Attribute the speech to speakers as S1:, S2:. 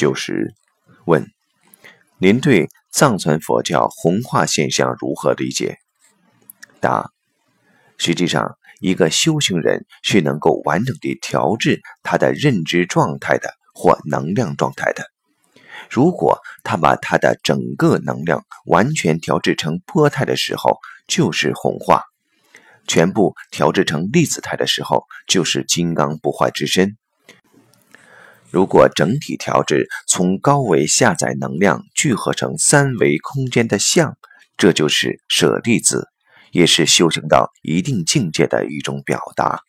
S1: 九十问：您对藏传佛教红化现象如何理解？答：实际上，一个修行人是能够完整地调制他的认知状态的或能量状态的。如果他把他的整个能量完全调制成波态的时候，就是红化；全部调制成粒子态的时候，就是金刚不坏之身。如果整体调制从高维下载能量聚合成三维空间的像，这就是舍利子，也是修行到一定境界的一种表达。